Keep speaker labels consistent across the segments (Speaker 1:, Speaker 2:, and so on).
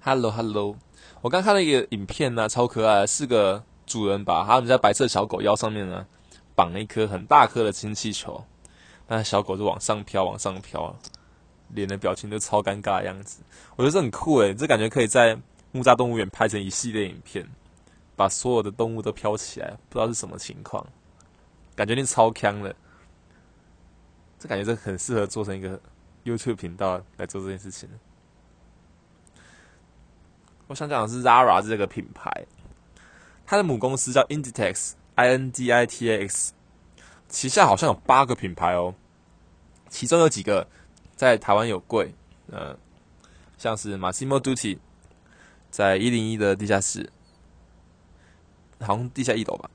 Speaker 1: Hello Hello，我刚看了一个影片呢，超可爱，是个主人把他们家白色小狗腰上面呢绑了一颗很大颗的氢气球，那小狗就往上飘，往上飘，脸的表情都超尴尬的样子。我觉得这很酷诶，这感觉可以在木栅动物园拍成一系列影片，把所有的动物都飘起来，不知道是什么情况，感觉你超强的。这感觉这很适合做成一个 YouTube 频道来做这件事情。我想讲的是 Zara 这个品牌，它的母公司叫 Inditex，I N D I T A X，旗下好像有八个品牌哦，其中有几个在台湾有柜，呃，像是 Massimo Dutti，在一零一的地下室，好像地下一楼吧，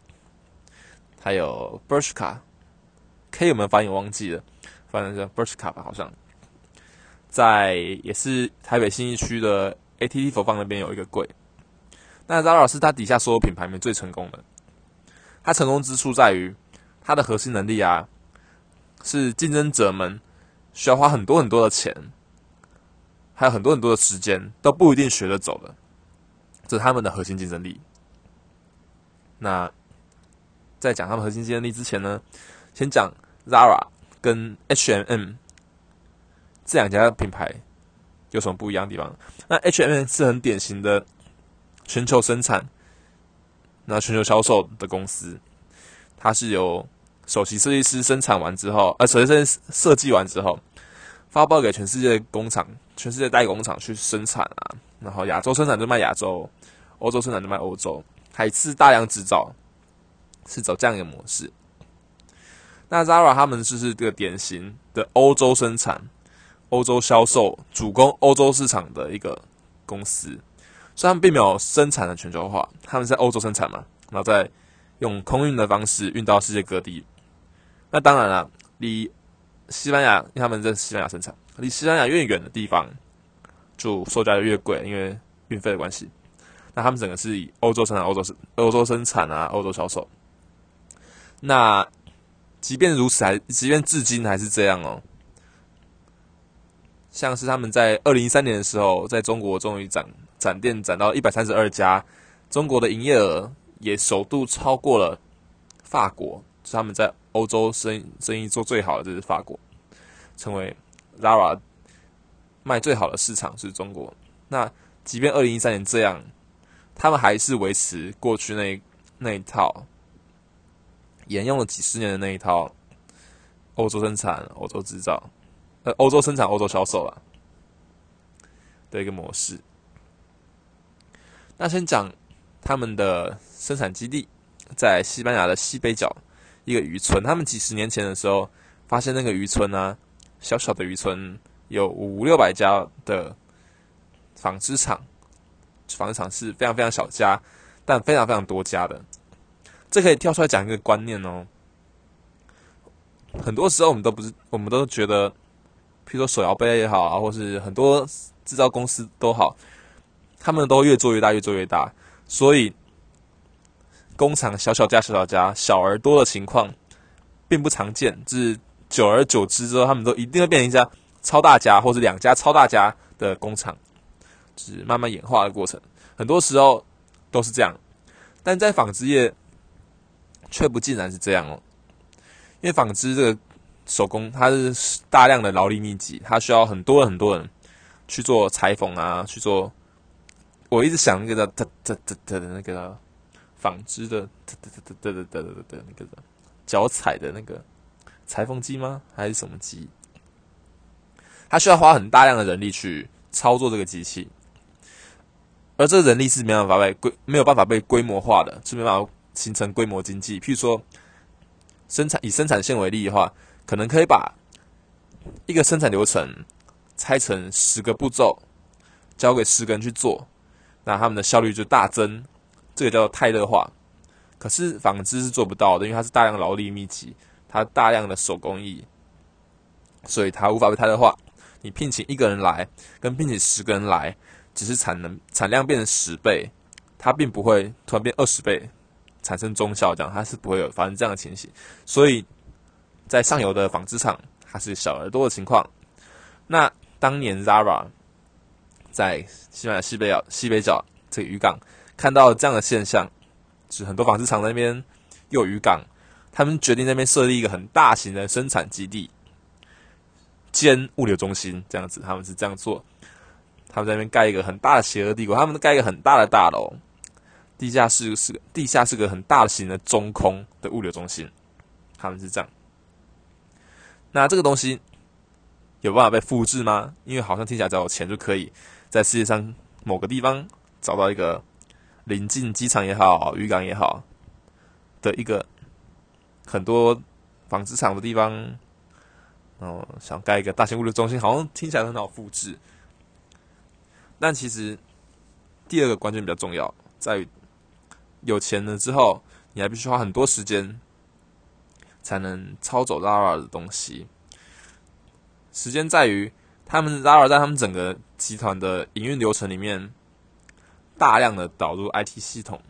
Speaker 1: 还有 Bershka，K 有没有发音忘记了，反正叫 Bershka 吧，好像在也是台北新一区的。ATT 佛放那边有一个柜，那 Zara 是它底下所有品牌里面最成功的。它成功之处在于它的核心能力啊，是竞争者们需要花很多很多的钱，还有很多很多的时间都不一定学得走的，这是他们的核心竞争力。那在讲他们核心竞争力之前呢，先讲 Zara 跟 H&M 这两家品牌。有什么不一样的地方？那 H&M 是很典型的全球生产、那全球销售的公司。它是由首席设计师生产完之后，呃，首席设计设计完之后，发包给全世界工厂、全世界代工厂去生产啊。然后亚洲生产就卖亚洲，欧洲生产就卖欧洲，还是大量制造，是走这样一个模式。那 Zara 他们就是这个典型的欧洲生产。欧洲销售主攻欧洲市场的一个公司，虽然并没有生产的全球化，他们在欧洲生产嘛，然后再用空运的方式运到世界各地。那当然了，离西班牙，因为他们在西班牙生产，离西班牙越远的地方，就售价就越贵，因为运费的关系。那他们整个是以欧洲生产、欧洲生、欧洲生产啊，欧洲销售。那即便如此，还即便至今还是这样哦。像是他们在二零一三年的时候，在中国终于展展店展到一百三十二家，中国的营业额也首度超过了法国，是他们在欧洲生生意做最好的，这是法国，成为 Zara 卖最好的市场是中国。那即便二零一三年这样，他们还是维持过去那那一套，沿用了几十年的那一套欧洲生产、欧洲制造。呃，欧洲生产、欧洲销售啊的一个模式。那先讲他们的生产基地，在西班牙的西北角一个渔村。他们几十年前的时候，发现那个渔村呢，小小的渔村有五六百家的纺织厂，纺织厂是非常非常小家，但非常非常多家的。这可以跳出来讲一个观念哦。很多时候我们都不是，我们都觉得。比如说手摇杯也好啊，或是很多制造公司都好，他们都越做越大，越做越大，所以工厂小小家、小小家、小而多的情况并不常见。就是久而久之之后，他们都一定会变成一家超大家，或者两家超大家的工厂，就是慢慢演化的过程。很多时候都是这样，但在纺织业却不尽然是这样哦，因为纺织这个。手工，它是大量的劳力密集，它需要很多很多人去做裁缝啊，去做。我一直想那个的，的的的的那个纺织的，的的的的的的的那个的脚踩的那个裁缝机吗？还是什么机？它需要花很大量的人力去操作这个机器，而这个人力是没办法被规没有办法被规模化的，是没办法形成规模经济。譬如说，生产以生产线为例的话。可能可以把一个生产流程拆成十个步骤，交给十个人去做，那他们的效率就大增。这个叫做泰勒化。可是纺织是做不到的，因为它是大量劳力密集，它大量的手工艺，所以它无法被泰勒化。你聘请一个人来，跟聘请十个人来，只是产能产量变成十倍，它并不会突然变二十倍，产生中效这样，它是不会有发生这样的情形。所以。在上游的纺织厂，它是小而多的情况。那当年 Zara 在西班牙西北角西北角这个渔港看到这样的现象，是很多纺织厂那边有渔港，他们决定那边设立一个很大型的生产基地兼物流中心，这样子他们是这样做。他们在那边盖一个很大的邪恶帝国，他们盖一个很大的大楼，地下室是个地下是个很大型的中空的物流中心，他们是这样。那这个东西有办法被复制吗？因为好像听起来只要有钱就可以在世界上某个地方找到一个临近机场也好、渔港也好的一个很多纺织厂的地方，然后想盖一个大型物流中心，好像听起来很好复制。但其实第二个关键比较重要，在有钱了之后，你还必须花很多时间才能抄走 Zara 的东西。时间在于他们 Zara 在他们整个集团的营运流程里面，大量的导入 IT 系统，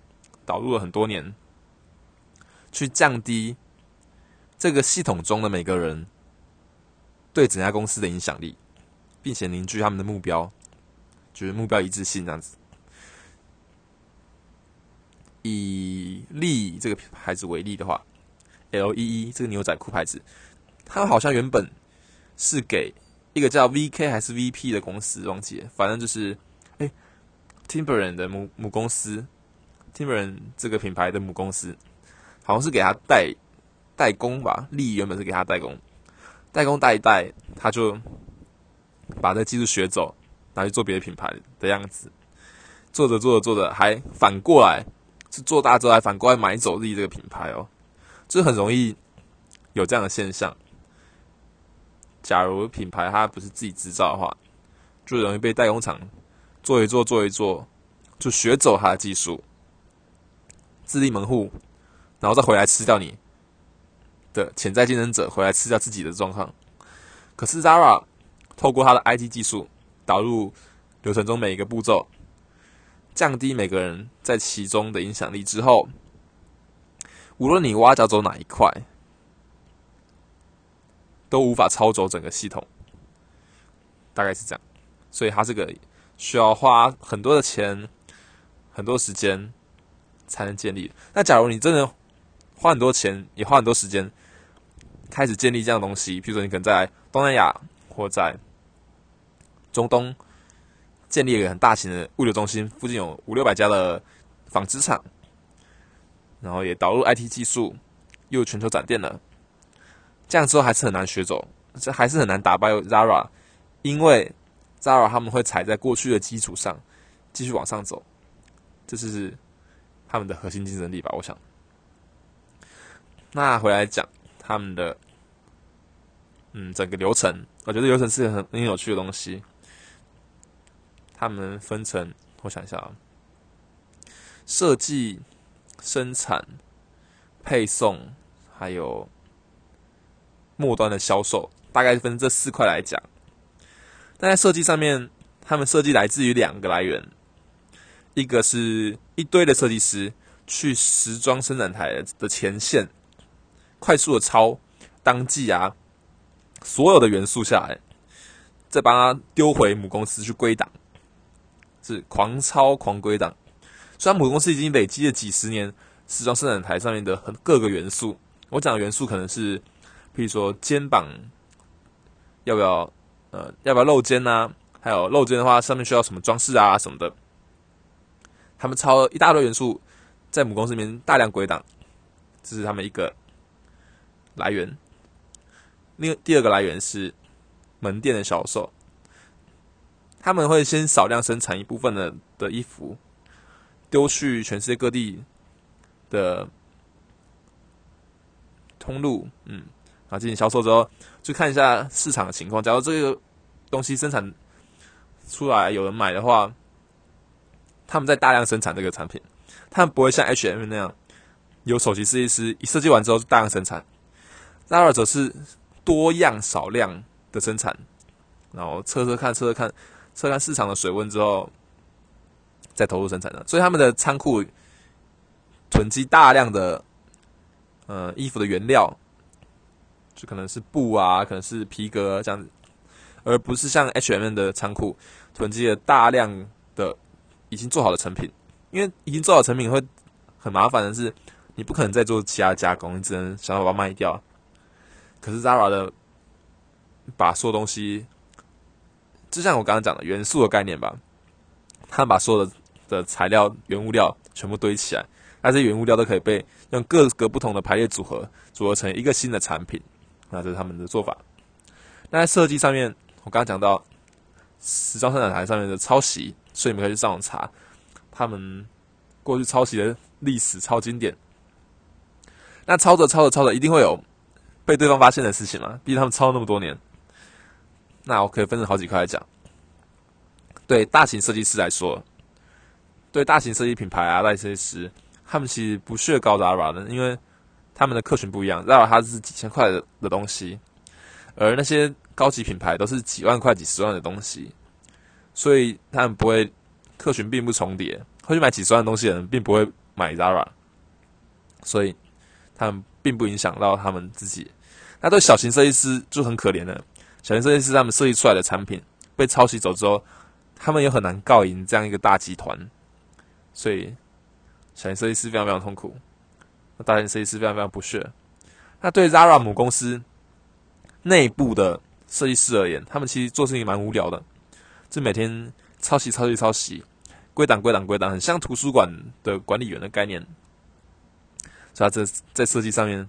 Speaker 1: 导入了很多年，去降低这个系统中的每个人对整家公司的影响力，并且凝聚他们的目标。就是目标一致性这样子。以利这个牌子为例的话，L E E 这个牛仔裤牌子，它好像原本是给一个叫 V K 还是 V P 的公司，忘记了，反正就是哎，Timberland 的母母公司，Timberland 这个品牌的母公司，好像是给他代代工吧。利益原本是给他代工，代工代一代，他就把这技术学走。拿去做别的品牌的样子，做着做着做着，还反过来是做大之后还反过来买走自己这个品牌哦，就很容易有这样的现象。假如品牌它不是自己制造的话，就容易被代工厂做一做做一做，就学走它的技术，自立门户，然后再回来吃掉你的潜在竞争者，回来吃掉自己的状况。可是 Zara 透过它的 IT 技术。导入流程中每一个步骤，降低每个人在其中的影响力之后，无论你挖角走哪一块，都无法抄走整个系统。大概是这样，所以它这个需要花很多的钱、很多时间才能建立。那假如你真的花很多钱，也花很多时间，开始建立这样的东西，比如说你可能在东南亚或在。中东建立一个很大型的物流中心，附近有五六百家的纺织厂，然后也导入 IT 技术，又全球展店了。这样之后还是很难学走，这还是很难打败 Zara，因为 Zara 他们会踩在过去的基础上继续往上走，这是他们的核心竞争力吧？我想。那回来讲他们的，嗯，整个流程，我觉得流程是很很有趣的东西。他们分成，我想一下啊，设计、生产、配送，还有末端的销售，大概分这四块来讲。但在设计上面，他们设计来自于两个来源，一个是一堆的设计师去时装生产台的前线，快速的抄当季啊所有的元素下来，再把它丢回母公司去归档。是狂抄狂归档，虽然母公司已经累积了几十年时装生产台上面的很各个元素，我讲的元素可能是，譬如说肩膀要不要呃要不要露肩呐，还有露肩的话上面需要什么装饰啊什么的，他们抄了一大堆元素在母公司里面大量归档，这是他们一个来源。另第二个来源是门店的销售。他们会先少量生产一部分的的衣服，丢去全世界各地的通路，嗯，然后进行销售之后，去看一下市场的情况。假如这个东西生产出来有人买的话，他们在大量生产这个产品，他们不会像 H&M 那样有首席设计师一设计完之后就大量生产。那二者是多样少量的生产，然后测测看，测测看。测看市场的水温之后，在投入生产的，所以他们的仓库囤积大量的呃衣服的原料，就可能是布啊，可能是皮革这样子，而不是像 H&M 的仓库囤积了大量的已经做好的成品，因为已经做好成品会很麻烦的是，你不可能再做其他加工，你只能想办法卖掉。可是 Zara 的把所有东西，就像我刚刚讲的元素的概念吧，他把所有的的材料原物料全部堆起来，那这些原物料都可以被用各个不同的排列组合组合成一个新的产品。那这是他们的做法。那在设计上面，我刚刚讲到时装生产台上面的抄袭，所以你们可以去上网查他们过去抄袭的历史，超经典。那抄着抄着抄着，一定会有被对方发现的事情嘛？毕竟他们抄了那么多年。那我可以分成好几块来讲。对大型设计师来说，对大型设计品牌啊，大型设计师，他们其实不屑高 Zara 的，因为他们的客群不一样，Zara 它是几千块的的东西，而那些高级品牌都是几万块、几十万的东西，所以他们不会客群并不重叠，会去买几十万东西的人并不会买 Zara，所以他们并不影响到他们自己。那对小型设计师就很可怜了，小型设计师他们设计出来的产品被抄袭走之后，他们也很难告赢这样一个大集团，所以小型设计师非常非常痛苦，那大型设计师非常非常不屑。那对 Zara 母公司内部的设计师而言，他们其实做事情蛮无聊的，就每天抄袭、抄袭、抄袭，归档、归档、归档，很像图书馆的管理员的概念。所以，这在设计上面，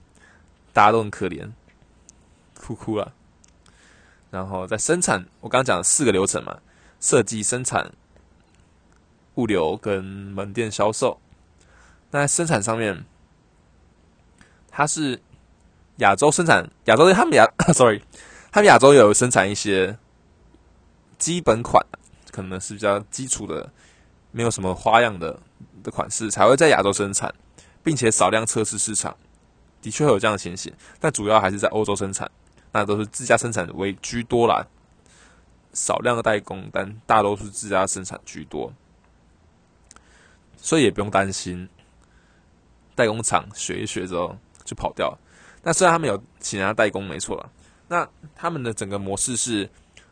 Speaker 1: 大家都很可怜，哭哭了。然后在生产，我刚刚讲了四个流程嘛：设计、生产、物流跟门店销售。那在生产上面，它是亚洲生产，亚洲的他们亚，sorry，他们亚洲有生产一些基本款，可能是比较基础的，没有什么花样的的款式，才会在亚洲生产，并且少量测试市场，的确会有这样的情形，但主要还是在欧洲生产，那都是自家生产为居多啦，少量的代工，但大多数自家生产居多，所以也不用担心代工厂学一学之后就跑掉。那虽然他们有请人家代工，没错了，那他们的整个模式是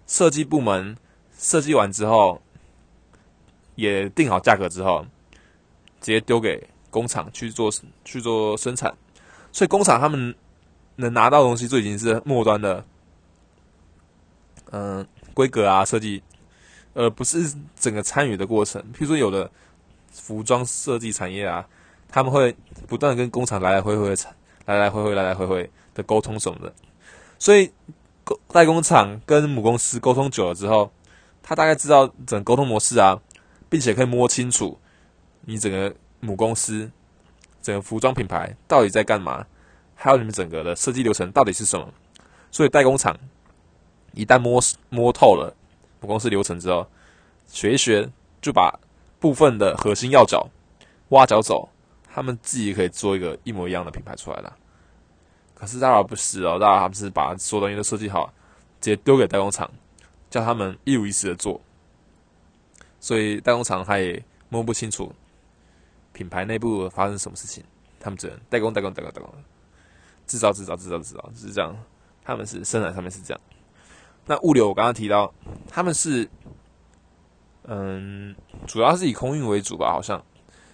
Speaker 1: 设计部门设计完之后，也定好价格之后，直接丢给工厂去做去做生产，所以工厂他们能拿到的东西就已经是末端的，嗯，规格啊设计，而不是整个参与的过程。譬如说有的服装设计产业啊，他们会不断跟工厂来来回回的来来回回、来来回回的沟通什么的，所以代工厂跟母公司沟通久了之后，他大概知道整个沟通模式啊，并且可以摸清楚你整个母公司、整个服装品牌到底在干嘛，还有你们整个的设计流程到底是什么。所以代工厂一旦摸摸透了母公司流程之后，学一学就把部分的核心要角挖角走。他们自己可以做一个一模一样的品牌出来了，可是 Zara 不是哦，Zara 他们是把所有东西都设计好，直接丢给代工厂，叫他们一五一十的做，所以代工厂他也摸不清楚品牌内部发生什么事情，他们只能代工代工代工代工，制造制造制造制造，就是这样，他们是生产上面是这样。那物流我刚刚提到，他们是，嗯，主要是以空运为主吧，好像。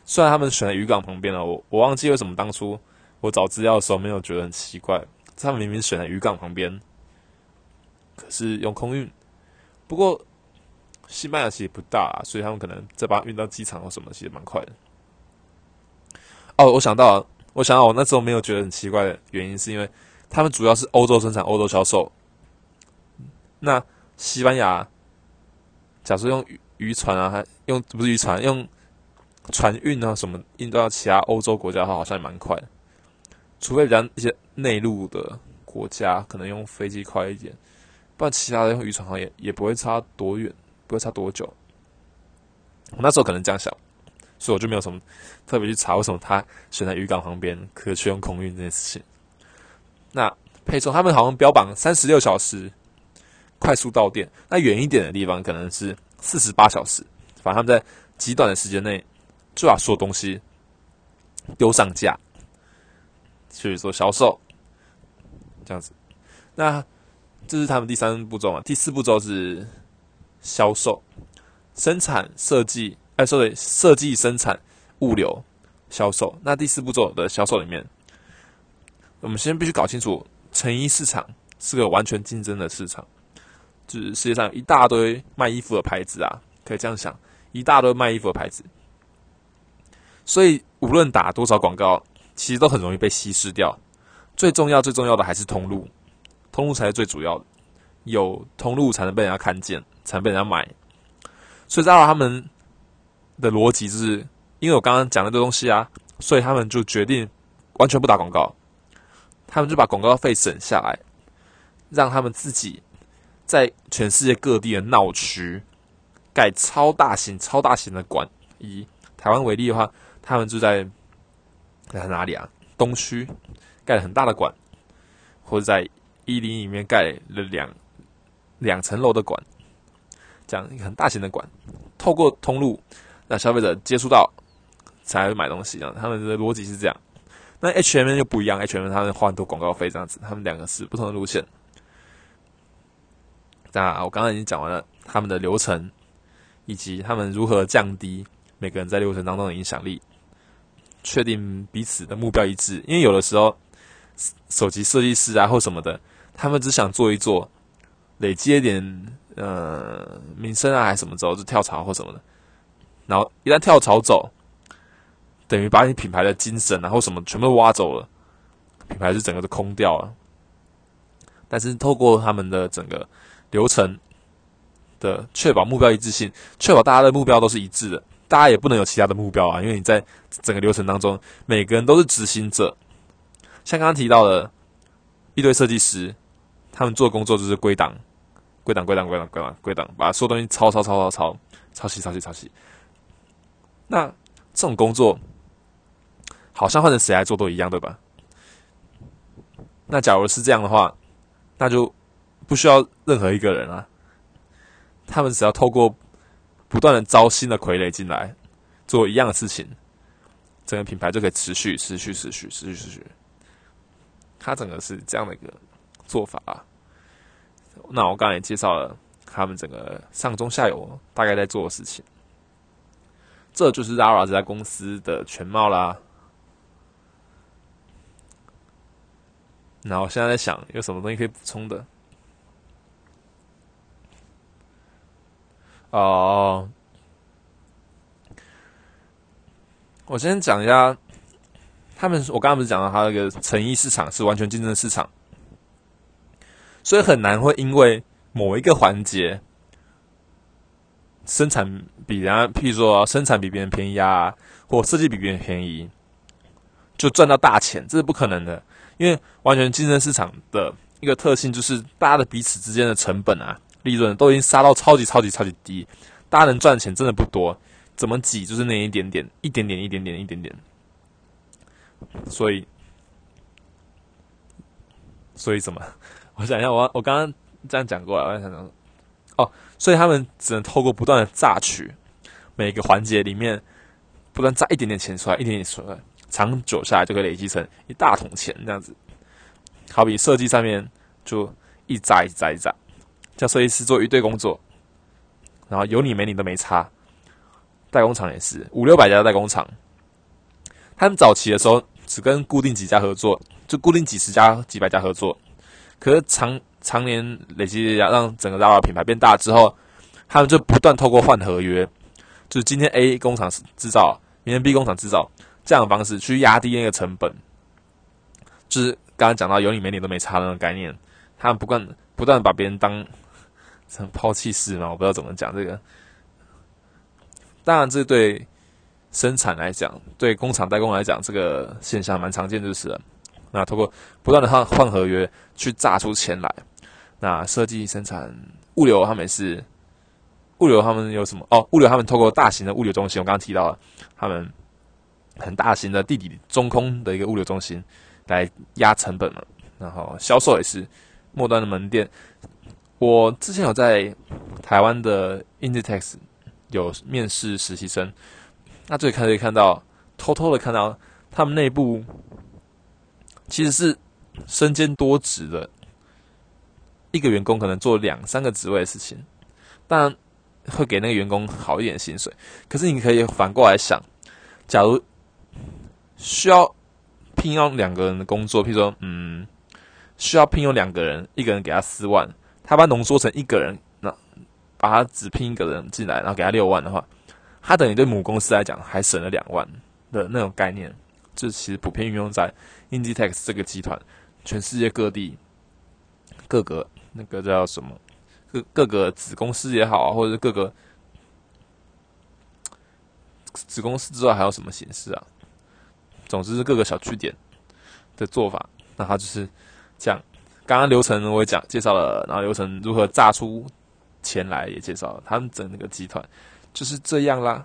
Speaker 1: 虽然他们选在渔港旁边了，我我忘记为什么当初我找资料的时候没有觉得很奇怪。他们明明选在渔港旁边，可是用空运。不过西班牙其实不大，所以他们可能再把运到机场或什么，其实蛮快的。哦，我想到，我想到我那时候没有觉得很奇怪的原因，是因为他们主要是欧洲生产、欧洲销售。那西班牙，假如用渔船啊，还用不是渔船用。船运啊，什么运到其他欧洲国家的话，好像也蛮快的。除非比较一些内陆的国家，可能用飞机快一点，不然其他的用渔船好像也也不会差多远，不会差多久。我那时候可能这样想，所以我就没有什么特别去查为什么他选在渔港旁边，可去用空运这件事情。那配送他们好像标榜三十六小时快速到店，那远一点的地方可能是四十八小时，反正他们在极短的时间内。就把所有东西丢上架去做销售，这样子。那这是他们第三步骤嘛？第四步骤是销售。生产设计，哎，sorry，设计生产物流销售。那第四步骤的销售里面，我们先必须搞清楚，成衣市场是个完全竞争的市场，就是世界上一大堆卖衣服的牌子啊，可以这样想，一大堆卖衣服的牌子。所以无论打多少广告，其实都很容易被稀释掉。最重要、最重要的还是通路，通路才是最主要的。有通路才能被人家看见，才能被人家买。所以，Zara 他们的逻辑就是，因为我刚刚讲的这东西啊，所以他们就决定完全不打广告。他们就把广告费省下来，让他们自己在全世界各地的闹区盖超大型、超大型的馆。以台湾为例的话，他们就在在哪里啊？东区盖了很大的馆，或者在伊犁里面盖了两两层楼的馆。这样一个很大型的馆，透过通路让消费者接触到，才会买东西。这样他们的逻辑是这样。那 H M 就不一样，H M 他们花很多广告费，这样子，他们两个是不同的路线。那我刚刚已经讲完了他们的流程，以及他们如何降低每个人在流程当中的影响力，确定彼此的目标一致。因为有的时候，手机设计师啊或什么的，他们只想做一做，累积一点。呃，名声啊，还是什么走就跳槽或什么的，然后一旦跳槽走，等于把你品牌的精神啊或什么全部挖走了，品牌是整个都空掉了。但是透过他们的整个流程的确保目标一致性，确保大家的目标都是一致的，大家也不能有其他的目标啊，因为你在整个流程当中，每个人都是执行者。像刚刚提到的一堆设计师，他们做工作就是归档。归档归档归档归档归档，把所有东西抄抄抄抄抄抄袭抄袭抄袭。那这种工作，好像换成谁来做都一样，对吧？那假如是这样的话，那就不需要任何一个人啊。他们只要透过不断的招新的傀儡进来，做一样的事情，整个品牌就可以持续持续持续持续持续。他整个是这样的一个做法啊。那我刚才也介绍了他们整个上中下游大概在做的事情，这就是 Zara 这家公司的全貌啦。那我现在在想有什么东西可以补充的？哦，我先讲一下，他们我刚刚不是讲到他那个成衣市场是完全竞争市场。所以很难会因为某一个环节生产比人家，譬如说生产比别人便宜啊，或设计比别人便宜，就赚到大钱，这是不可能的。因为完全竞争市场的一个特性就是，大家的彼此之间的成本啊、利润都已经杀到超级超级超级低，大家能赚钱真的不多，怎么挤就是那一点点、一点点、一点点、一点点。所以，所以怎么？我想一下，我我刚刚这样讲过了，我想想，哦，所以他们只能透过不断的榨取每个环节里面，不断榨一点点钱出来，一点点出来，长久下来就可以累积成一大桶钱这样子。好比设计上面就一扎一扎一扎，叫设计师做一堆工作，然后有你没你都没差。代工厂也是五六百家代工厂，他们早期的时候只跟固定几家合作，就固定几十家、几百家合作。可是长常年累积，让整个 Zara 品牌变大之后，他们就不断透过换合约，就是今天 A 工厂制造，明天 B 工厂制造这样的方式去压低那个成本。就是刚刚讲到有你没你都没差那种概念，他们不断不断把别人当抛弃式嘛，我不知道怎么讲这个。当然，这对生产来讲，对工厂代工来讲，这个现象蛮常见，就是了。那通过不断的换换合约去榨出钱来，那设计生产物流他们是物流他们有什么哦？物流他们透过大型的物流中心，我刚刚提到了他们很大型的地底中空的一个物流中心来压成本嘛。然后销售也是末端的门店。我之前有在台湾的 Inditex 有面试实习生，那这里可以看到偷偷的看到他们内部。其实是身兼多职的，一个员工可能做两三个职位的事情。当然，会给那个员工好一点薪水。可是你可以反过来想，假如需要聘用两个人的工作，譬如说，嗯，需要聘用两个人，一个人给他四万，他把浓缩成一个人，那把他只聘一个人进来，然后给他六万的话，他等于对母公司来讲还省了两万的那种概念。这其实普遍运用在 Inditex 这个集团，全世界各地各个那个叫什么各各个子公司也好啊，或者是各个子公司之外还有什么形式啊？总之是各个小据点的做法。那他就是这样。刚刚流程我也讲介绍了，然后流程如何炸出钱来也介绍了。他们整个集团就是这样啦。